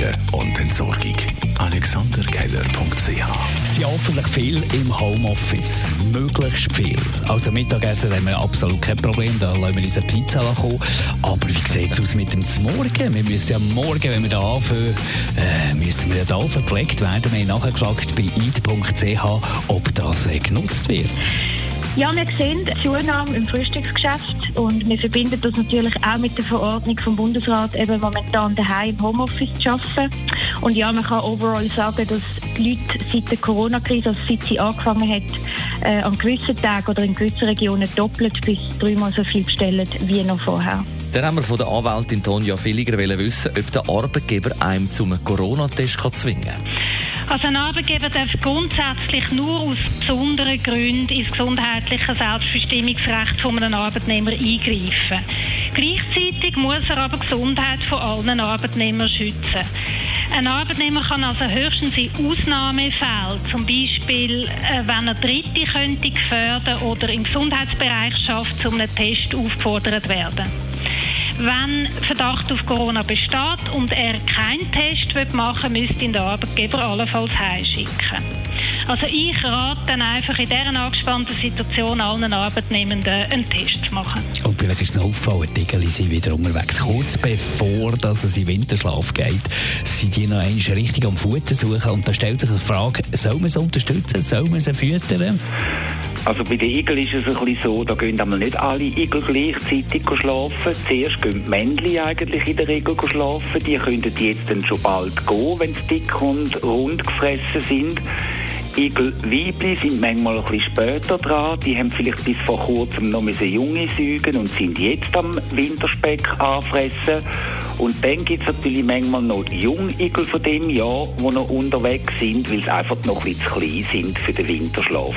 Lagerungen und Entsorgung. AlexanderKeller.ch Sie hoffentlich viel im Homeoffice. Möglichst viel. Also Mittagessen haben wir absolut kein Problem. Da lassen wir uns eine Pizza kommen. Aber wie sieht es aus mit dem Morgen? Wir müssen ja morgen, wenn wir da anfangen, äh, müssen wir da verpflegt werden. Wir haben nachgefragt bei eid.ch, ob das äh, genutzt wird. Ja, wir sehen Zunahme im Frühstücksgeschäft und wir verbinden das natürlich auch mit der Verordnung vom Bundesrat, eben momentan daheim im Homeoffice zu arbeiten. Und ja, man kann overall sagen, dass die Leute seit der Corona-Krise, also seit sie angefangen hat, äh, an gewissen Tagen oder in gewissen Regionen doppelt bis dreimal so viel bestellen wie noch vorher. Dann haben wir von der Anwältin Tonja Villiger wissen, ob der Arbeitgeber einem zum Corona-Test zwingen kann. Also ein Arbeitgeber darf grundsätzlich nur aus besonderen Gründen ins gesundheitliche Selbstbestimmungsrecht von einem Arbeitnehmer eingreifen. Gleichzeitig muss er aber die Gesundheit von allen Arbeitnehmern schützen. Ein Arbeitnehmer kann also höchstens in Ausnahmefällen, zum Beispiel äh, wenn er Dritte könnte gefährden oder im Gesundheitsbereich schafft, zu einem Test aufgefordert werden. Wenn Verdacht auf Corona besteht und er keinen Test machen will, müsste ihn der Arbeitgeber allenfalls heimschicken. Also ich rate dann einfach in dieser angespannten Situation allen Arbeitnehmenden einen Test zu machen. Und vielleicht ist noch aufgefallen, die Igeli sind wieder unterwegs. Kurz bevor dass es in Winterschlaf geht, sind die noch einmal richtig am Futter suchen. Und da stellt sich die Frage, soll man sie unterstützen, soll man sie füttern? Also bei den Igeln ist es ein bisschen so, da gehen einmal nicht alle Igel gleichzeitig schlafen. Zuerst gehen die Männchen eigentlich in der Regel schlafen. Die könnten jetzt dann schon bald gehen, wenn sie dick und rund gefressen sind. Igel-Weibli sind manchmal ein bisschen später dran. Die haben vielleicht bis vor kurzem noch Junge säugen und sind jetzt am Winterspeck anfressen. Und dann gibt es natürlich manchmal noch Jungigel von dem Jahr, die noch unterwegs sind, weil sie einfach noch ein bisschen zu klein sind für den Winterschlaf.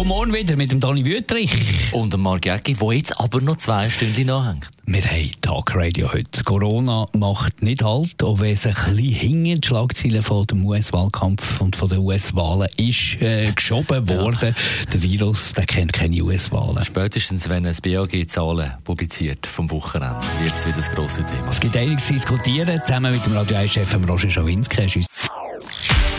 Und morgen wieder mit dem Dani Wüttrich. Und dem Mark Jäcki, der jetzt aber noch zwei Stunden nachhängt. Wir haben Tagradio heute. Corona macht nicht halt, auch wenn es ein bisschen hinter die Schlagzeilen von dem US-Wahlkampf und von den US-Wahlen ist äh, geschoben worden. Ja. Der Virus, der kennt keine US-Wahlen. Spätestens, wenn es BAG-Zahlen publiziert vom Wochenende, wird es wieder das grosse Thema. Es gibt einiges zu diskutieren, zusammen mit dem Radio 1-Chef Roger Schawinski.